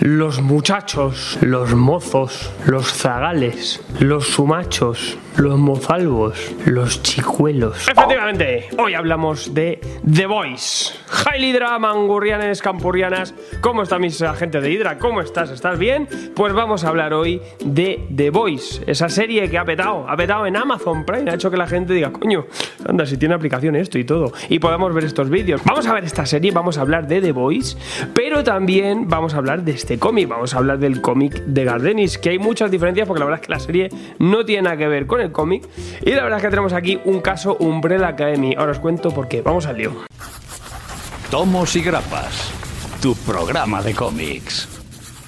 Los muchachos, los mozos, los zagales, los sumachos, los mozalbos, los chicuelos. Efectivamente, hoy hablamos de The Voice. Hi Hydra, mangurrianes, campurrianas. ¿Cómo está mis agentes de Hydra? ¿Cómo estás? ¿Estás bien? Pues vamos a hablar hoy de The Voice, esa serie que ha petado, ha petado en Amazon Prime, ha hecho que la gente diga, coño, anda, si tiene aplicación esto y todo. Y podamos ver estos vídeos. Vamos a ver esta serie, vamos a hablar de The Voice, pero también vamos a hablar de este cómic, vamos a hablar del cómic de Gardenis, que hay muchas diferencias porque la verdad es que la serie no tiene nada que ver con el cómic. Y la verdad es que tenemos aquí un caso Umbrella Academy. Ahora os cuento por qué. Vamos al lío. Tomos y grapas, tu programa de cómics.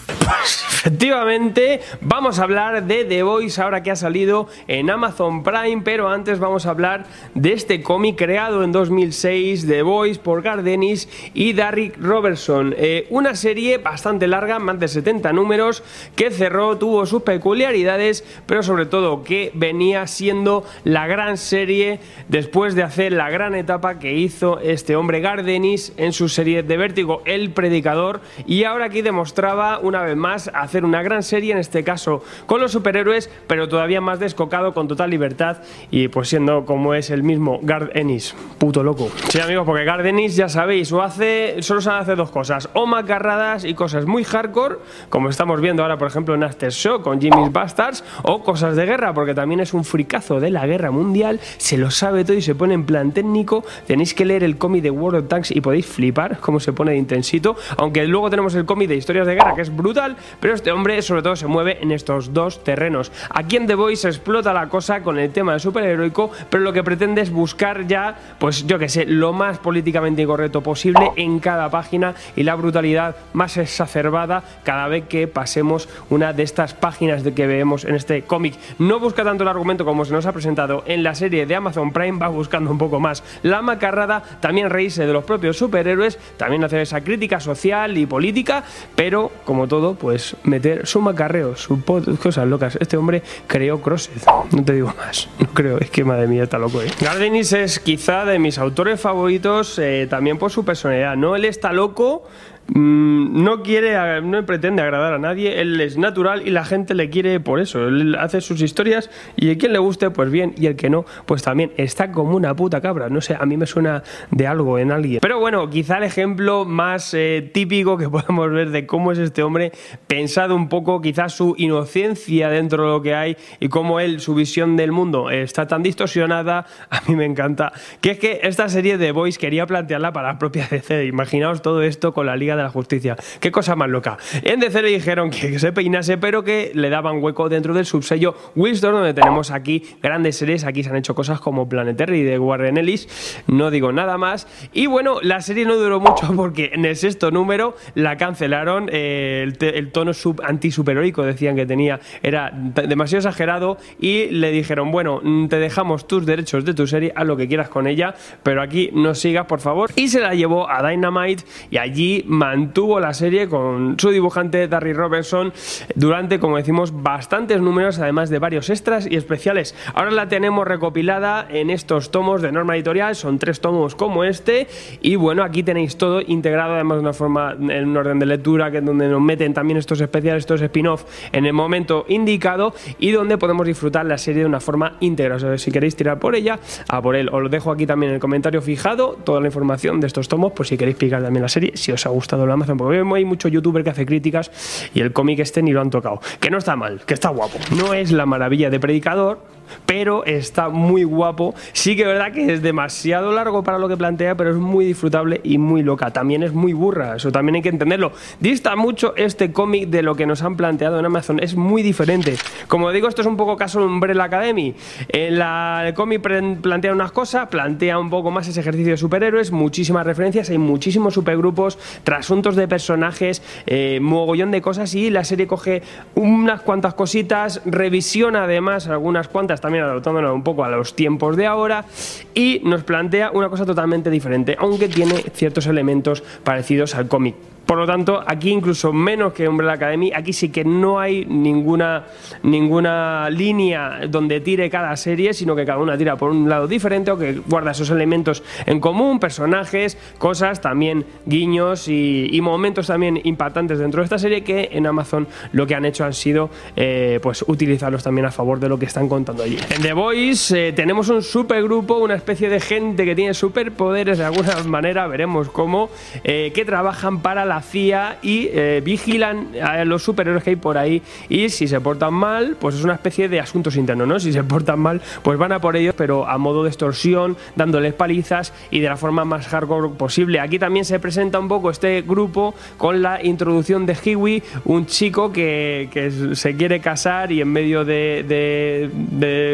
Efectivamente, vamos a hablar de The Voice ahora que ha salido en Amazon Prime, pero antes vamos a hablar de este cómic creado en 2006, The Voice, por Gardenis y Derrick Robertson. Eh, una serie bastante larga, más de 70 números, que cerró, tuvo sus peculiaridades, pero sobre todo que venía siendo la gran serie después de hacer la gran etapa que hizo este hombre Gardenis en su serie de Vértigo, El Predicador, y ahora aquí demostraba una vez más hacer una gran serie, en este caso con los superhéroes, pero todavía más descocado, con total libertad y pues siendo como es el mismo Gard Ennis, puto loco. Sí, amigos, porque Gard Ennis, ya sabéis, o hace, solo sabe hacer dos cosas, o macarradas y cosas muy hardcore, como estamos viendo ahora, por ejemplo, en After Show con Jimmy's Bastards, o cosas de guerra, porque también es un fricazo de la guerra mundial, se lo sabe todo y se pone en plan técnico. Tenéis que leer el cómic de World of Tanks y podéis flipar cómo se pone de intensito, aunque luego tenemos el cómic de historias de guerra que es brutal, pero este hombre sobre todo se mueve en estos dos terrenos. Aquí en The Voice explota la cosa con el tema del superheroico, pero lo que pretende es buscar ya, pues yo que sé, lo más políticamente incorrecto posible en cada página y la brutalidad más exacerbada cada vez que pasemos una de estas páginas de que vemos en este cómic. No busca tanto el argumento como se nos ha presentado en la serie de Amazon Prime, va buscando un poco más la macarrada, también reírse de los propios superhéroes, también hacer esa crítica social y política, pero como todo, pues meter su macarreo, su cosas locas. Este hombre creó Crosset, no te digo más, no creo, es que madre mía está loco. ¿eh? Gardenis es quizá de mis autores favoritos eh, también por su personalidad, ¿no? Él está loco, no quiere, no pretende agradar a nadie, él es natural y la gente le quiere por eso. Él hace sus historias y a quien le guste, pues bien, y el que no, pues también está como una puta cabra. No sé, a mí me suena de algo en alguien. Pero bueno, quizá el ejemplo más eh, típico que podemos ver de cómo es este hombre, pensado un poco, quizás su inocencia dentro de lo que hay y cómo él, su visión del mundo está tan distorsionada, a mí me encanta. Que es que esta serie de Boys quería plantearla para la propia DC. Imaginaos todo esto con la Liga de la Justicia. Qué cosa más loca. En DC le dijeron que se peinase, pero que le daban hueco dentro del subsello Wilson, donde tenemos aquí grandes series. Aquí se han hecho cosas como Planetary de Warren Ellis. No digo nada más. Y bueno, la serie no duró mucho porque en el sexto número la cancelaron. Eh, el, tono sub, anti-superheroico decían que tenía era demasiado exagerado y le dijeron, bueno, mm, te dejamos tus derechos de tu serie, haz lo que quieras con ella, pero aquí no sigas, por favor. Y se la llevó a Dynamite y allí mantuvo la serie con su dibujante Darry Robertson durante, como decimos, bastantes números, además de varios extras y especiales. Ahora la tenemos recopilada en estos tomos de norma editorial, son tres tomos como este, y bueno, aquí tenéis todo integrado además de una forma, en un orden de lectura, que es donde nos meten también estos especiales, estos spin-off en el momento indicado y donde podemos disfrutar la serie de una forma íntegra. O sea, si queréis tirar por ella, a por él. Os lo dejo aquí también en el comentario fijado, toda la información de estos tomos, por si queréis picar también la serie, si os ha gustado Amazon, porque hay mucho youtuber que hace críticas y el cómic este ni lo han tocado. Que no está mal, que está guapo. No es la maravilla de Predicador, pero está muy guapo. Sí que es verdad que es demasiado largo para lo que plantea, pero es muy disfrutable y muy loca. También es muy burra, eso también hay que entenderlo. Dista mucho este cómic de lo que nos han planteado en Amazon, es muy diferente. Como digo, esto es un poco caso Umbrella Academy. En el cómic plantea unas cosas, plantea un poco más ese ejercicio de superhéroes, muchísimas referencias, hay muchísimos supergrupos, trasuntos de personajes, eh, mogollón de cosas y la serie coge unas cuantas cositas, revisiona además algunas cuantas también adaptándonos un poco a los tiempos de ahora y nos plantea una cosa totalmente diferente, aunque tiene ciertos elementos parecidos al cómic. Por lo tanto, aquí incluso menos que Umbrella Academy, aquí sí que no hay ninguna, ninguna línea donde tire cada serie, sino que cada una tira por un lado diferente o que guarda esos elementos en común, personajes, cosas, también guiños y, momentos también impactantes dentro de esta serie que en Amazon lo que han hecho han sido eh, pues utilizarlos también a favor de lo que están contando allí. En The Voice eh, tenemos un supergrupo, una especie de gente que tiene superpoderes de alguna manera, veremos cómo, eh, que trabajan para la CIA y vigilan a los superhéroes que hay por ahí y si se portan mal, pues es una especie de asuntos internos, ¿no? Si se portan mal, pues van a por ellos, pero a modo de extorsión, dándoles palizas y de la forma más hardcore posible. Aquí también se presenta un poco este grupo con la introducción de Hiwi, un chico que, se quiere casar y en medio de,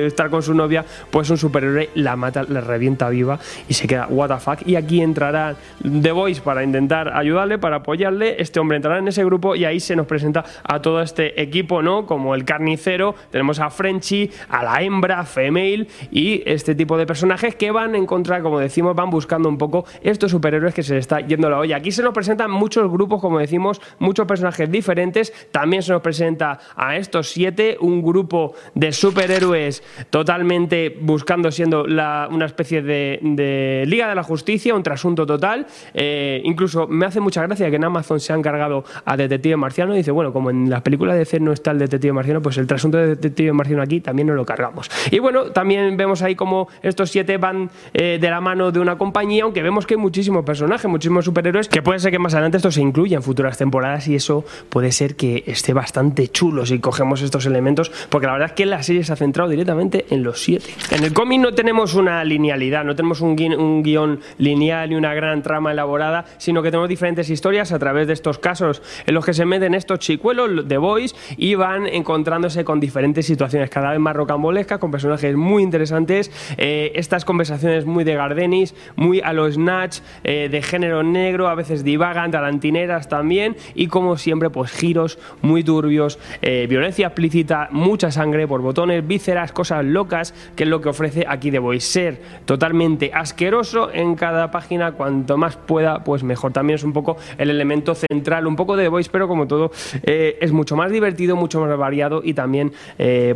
estar con su novia, pues un superhéroe la mata, le revienta viva y se queda what the fuck. Y aquí entrará The Voice para intentar ayudarle, para apoyarle. Este hombre entrará en ese grupo y ahí se nos presenta a todo este equipo, ¿no? Como el carnicero, tenemos a Frenchy, a la hembra, female y este tipo de personajes que van en contra, como decimos, van buscando un poco estos superhéroes que se les está yendo la olla. Aquí se nos presentan muchos grupos, como decimos, muchos personajes diferentes. También se nos presenta a estos siete, un grupo de superhéroes totalmente buscando siendo una especie de, Liga de la Justicia, un trasunto total. Eh, incluso me hace mucha gracia que en Amazon se han cargado a Detective Marciano y dice, bueno, como en las películas de C no está el Detective Marciano, pues el trasunto de Detective Marciano aquí también nos lo cargamos. Y bueno, también vemos ahí como estos siete van eh, de la mano de una compañía, aunque vemos que hay muchísimos personajes, muchísimos superhéroes, que puede ser que más adelante esto se incluya en futuras temporadas y eso puede ser que esté bastante chulo si cogemos estos elementos, porque la verdad es que la serie se ha centrado directamente en los siete. En el cómic no tenemos una linealidad, no tenemos un, guion lineal y una gran trama elaborada, sino que tenemos diferentes historias a través de estos casos en los que se meten estos chicuelos de Boys y van encontrándose con diferentes situaciones cada vez más rocambolescas, con personajes muy interesantes, eh, estas conversaciones muy de Gardenis, muy a los Snatch, eh, de género negro, a veces divagan, talantineras también, y como siempre, pues giros muy turbios, eh, violencia explícita, mucha sangre por botones, vísceras, cosas locas, que es lo que ofrece aquí de Voice. Ser totalmente asqueroso en cada página, cuanto más pueda, pues mejor. También es un poco el elemento central, un poco de Voice, pero como todo, es mucho más divertido, mucho más variado y también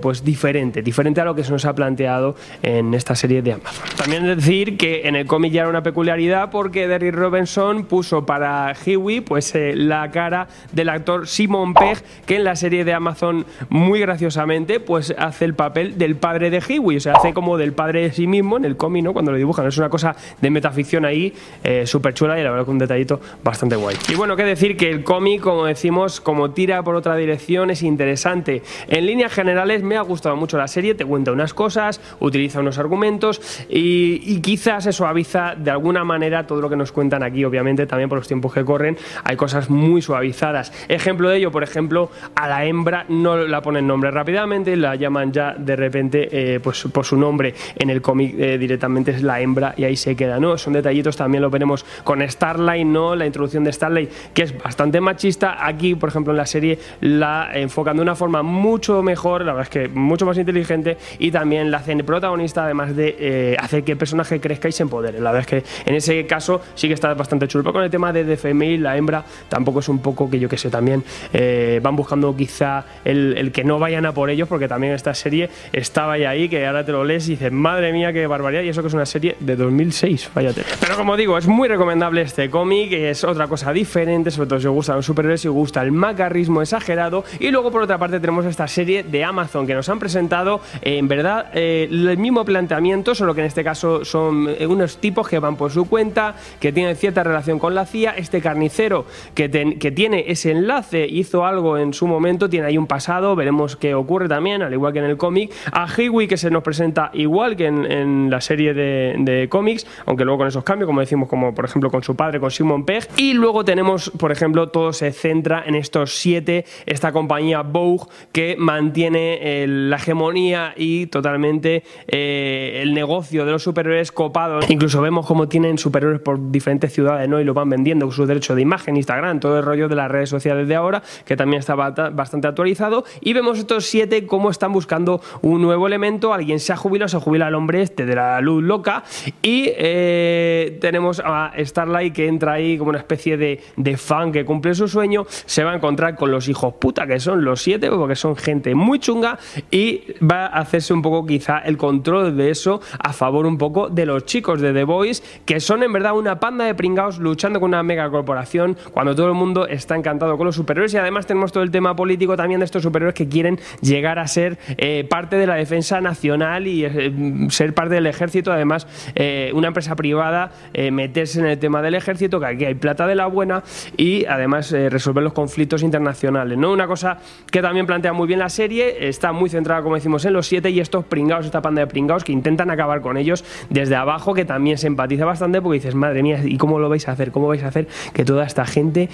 pues diferente, diferente a lo que se nos ha planteado en esta serie de Amazon. También decir que en el cómic ya era una peculiaridad porque Derrick Robinson puso para Huey pues eh, la cara del actor Simon Pegg que en la serie de Amazon muy graciosamente pues hace el papel del padre de Huey, o sea, hace como del padre de sí mismo en el cómic, ¿no? Cuando lo dibujan, es una cosa de metaficción ahí eh, súper chula y la verdad que un detallito bastante guay. Y bueno, qué decir que el cómic, como decimos, como tira por otra dirección, es interesante. En líneas generales me ha gustado mucho la serie, te cuenta unas cosas, utiliza unos argumentos y, quizás se suaviza de alguna manera todo lo que nos cuentan aquí, obviamente también por los tiempos que corren, hay cosas muy suavizadas. Ejemplo de ello, por ejemplo, a la hembra no la ponen nombre rápidamente, la llaman ya de repente eh, pues por su nombre en el cómic eh, directamente es la hembra y ahí se queda, ¿no? Son detallitos, también lo veremos con Starlight, ¿no? La introducción de Starlight, que es bastante machista, aquí, por ejemplo, en la serie la enfocan de una forma mucho mejor, la verdad es que mucho más inteligente y también la hacen protagonista, además de eh, hacer que el personaje crezca y se empodere. La verdad es que en ese caso sí que está bastante chulo. Pero con el tema de The Female, la hembra, tampoco es un poco que yo que sé, también eh, van buscando quizá el, que no vayan a por ellos, porque también esta serie estaba ya ahí, que ahora te lo lees y dices, madre mía, qué barbaridad, y eso que es una serie de 2006, fíjate. Pero como digo, es muy recomendable este cómic, es otra cosa diferente, sobre todo si os gustan los superhéroes, si gusta el macarrismo exagerado, y luego por otra parte tenemos esta serie de Amazon que nos han presentado, en verdad, eh, el mismo planteamiento, solo que en este caso son eh, unos tipos que van por su cuenta, que tienen cierta relación con la CIA. Este carnicero que, que tiene ese enlace hizo algo en su momento, tiene ahí un pasado, veremos qué ocurre también, al igual que en el cómic. A Hiwi que se nos presenta igual que en, la serie de, cómics, aunque luego con esos cambios, como decimos, como por ejemplo con su padre, con Simon Pegg. Y luego tenemos, por ejemplo, todo se centra en estos siete, esta compañía Vogue que mantiene la hegemonía y totalmente eh, el negocio de los superhéroes copados. Incluso vemos cómo tienen superhéroes por diferentes ciudades ¿no? y lo van vendiendo con sus derechos de imagen, Instagram, todo el rollo de las redes sociales de ahora, que también está bastante actualizado. Y vemos estos siete cómo están buscando un nuevo elemento. Alguien se ha jubilado, se jubila el hombre este de la luz loca. Y eh, tenemos a Starlight que entra ahí como una especie de, de fan que cumple su sueño, se va a encontrar con los hijos puta, que son los siete, porque son gente muy chunga, y va a hacerse un poco quizá el control de eso a favor un poco de los chicos de The Boys, que son en verdad una panda de pringados luchando con una mega corporación cuando todo el mundo está encantado con los superhéroes y además tenemos todo el tema político también de estos superhéroes que quieren llegar a ser eh, parte de la defensa nacional y eh, ser parte del ejército, además eh, una empresa privada meterse en el tema del ejército, que aquí hay plata de la buena y además resolver los conflictos internacionales, ¿no? Una cosa que también plantea muy bien la serie, está muy centrada como decimos en los siete y estos pringados, esta panda de pringados que intentan acabar con ellos desde abajo, que también se empatiza bastante porque dices, madre mía, ¿y cómo lo vais a hacer? ¿Cómo vais a hacer que toda esta gente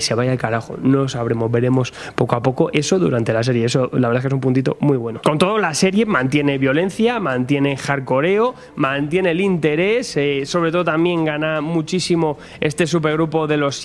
se vaya al carajo? No sabremos, veremos poco a poco eso durante la serie, eso la verdad es que es un puntito muy bueno. Con todo, la serie mantiene violencia, mantiene hardcoreo, mantiene el interés, eh, sobre todo también gana muchísimo este supergrupo de los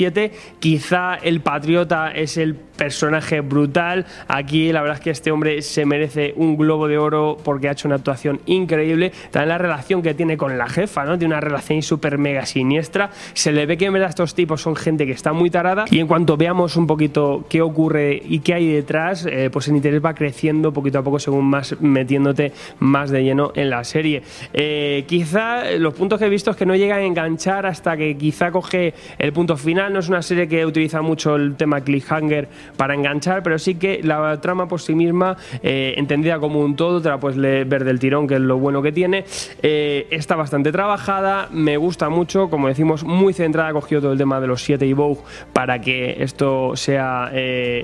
Quizá el Patriota es el personaje brutal. Aquí la verdad es que este hombre se merece un globo de oro porque ha hecho una actuación increíble. También la relación que tiene con la jefa, ¿no? Tiene una relación súper mega siniestra. Se le ve que en verdad estos tipos son gente que está muy tarada y en cuanto veamos un poquito qué ocurre y qué hay detrás, eh, pues el interés va creciendo poquito a poco según más metiéndote más de lleno en la serie. Eh, quizá los puntos que he visto es que no llega a enganchar hasta que quizá coge el punto final. No es una serie que utiliza mucho el tema cliffhanger para enganchar, pero sí que la trama por sí misma, eh, entendida como un todo, te la puedes ver del tirón, que es lo bueno que tiene. Eh, está bastante trabajada, me gusta mucho, como decimos, muy centrada, ha cogido todo el tema de los 7 y Vogue para que esto sea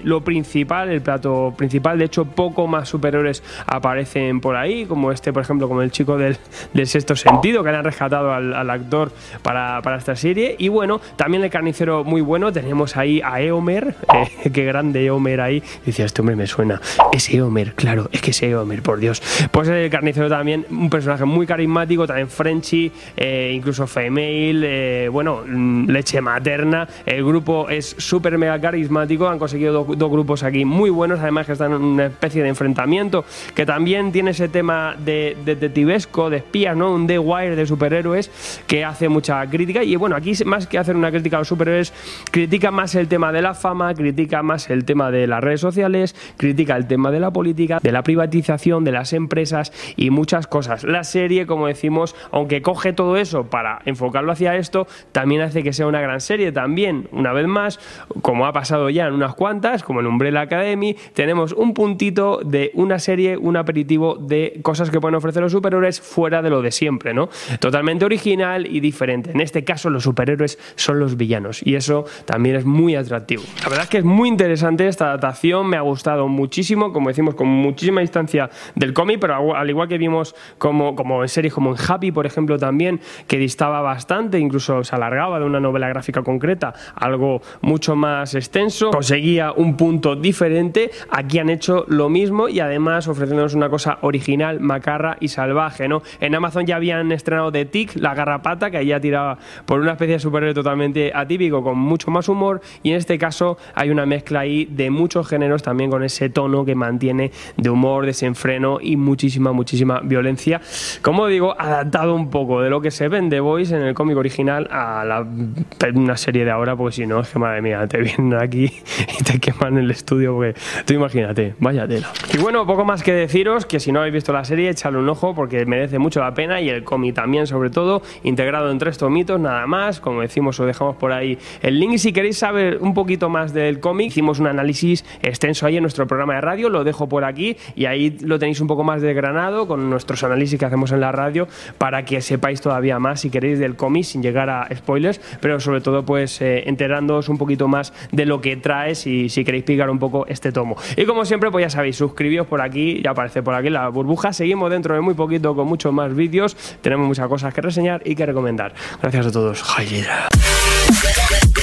lo principal, el plato principal. De hecho, poco más superiores aparecen por ahí, como este, por ejemplo, como el chico del, sexto sentido, que han rescatado al, actor para, esta serie. Y bueno, también el carnicero muy bueno, tenemos ahí a Eomer, eh, qué grande Eomer ahí. Decía, este hombre me suena. Es Eomer, claro, es que es Eomer, por Dios. Pues el carnicero también, un personaje muy carismático, también Frenchy, eh, incluso female, eh, bueno, mm, leche materna. El grupo es súper mega carismático, han conseguido dos grupos aquí muy buenos, además que están en una especie de enfrentamiento, que también tiene ese tema de, detectivesco, de espías, ¿no? Un The Wire de superhéroes que hace mucha crítica. Y bueno, aquí más que hacer una crítica a los superhéroes, critica más el tema de la fama, critica más el tema de las redes sociales, critica el tema de la política, de la privatización, de las empresas y muchas cosas. La serie, como decimos, aunque coge todo eso para enfocarlo hacia esto, también hace que sea una gran serie. También, una vez más, como ha pasado ya en unas cuantas, como en Umbrella Academy, tenemos un puntito de una serie, un aperitivo de cosas que pueden ofrecer los superhéroes fuera de lo de siempre, ¿no? Totalmente original y diferente. En este caso, los superhéroes son los villanos y eso también es muy atractivo. La verdad es que es muy interesante esta adaptación, me ha gustado muchísimo, como decimos, con muchísima distancia del cómic, pero al igual que vimos como, como en series como en Happy, por ejemplo, también, que distaba bastante, incluso se alargaba de una novela gráfica concreta, algo mucho más extenso, conseguía un punto diferente, aquí han hecho lo mismo y además ofreciéndonos una cosa original, macarra y salvaje, ¿no? En Amazon ya habían estrenado The Tick, La Garrapata, que ahí ya tiraba por una especie de superhéroe totalmente atípico, con mucho más humor, y en este caso hay una mezcla ahí de muchos géneros también con ese tono que mantiene de humor, desenfreno y muchísima, muchísima violencia. Como digo, adaptado un poco de lo que se ve en Voice en el cómic original a la, una serie de ahora, porque si no, es que madre mía, te vienen aquí y te queman el estudio, porque tú imagínate, vaya tela. Y bueno, poco más que deciros que si no habéis visto la serie, echadle un ojo porque merece mucho la pena y el cómic también, sobre todo, integrado en tres tomitos, nada más. Como decimos, os dejamos por ahí el link. Si queréis saber un poquito más del cómic, hicimos un análisis extenso ahí en nuestro programa de radio, lo dejo por aquí y ahí lo tenéis un poco más desgranado con nuestros análisis que hacemos en la radio para que sepáis todavía más si queréis del cómic sin llegar a spoilers, pero sobre todo pues eh, enterándoos un poquito más de lo que trae si, si queréis picar un poco este tomo. Y como siempre, pues ya sabéis, suscribíos por aquí, ya aparece por aquí la burbuja. Seguimos dentro de muy poquito con muchos más vídeos. Tenemos muchas cosas que reseñar y que recomendar. Gracias a todos. Yeah.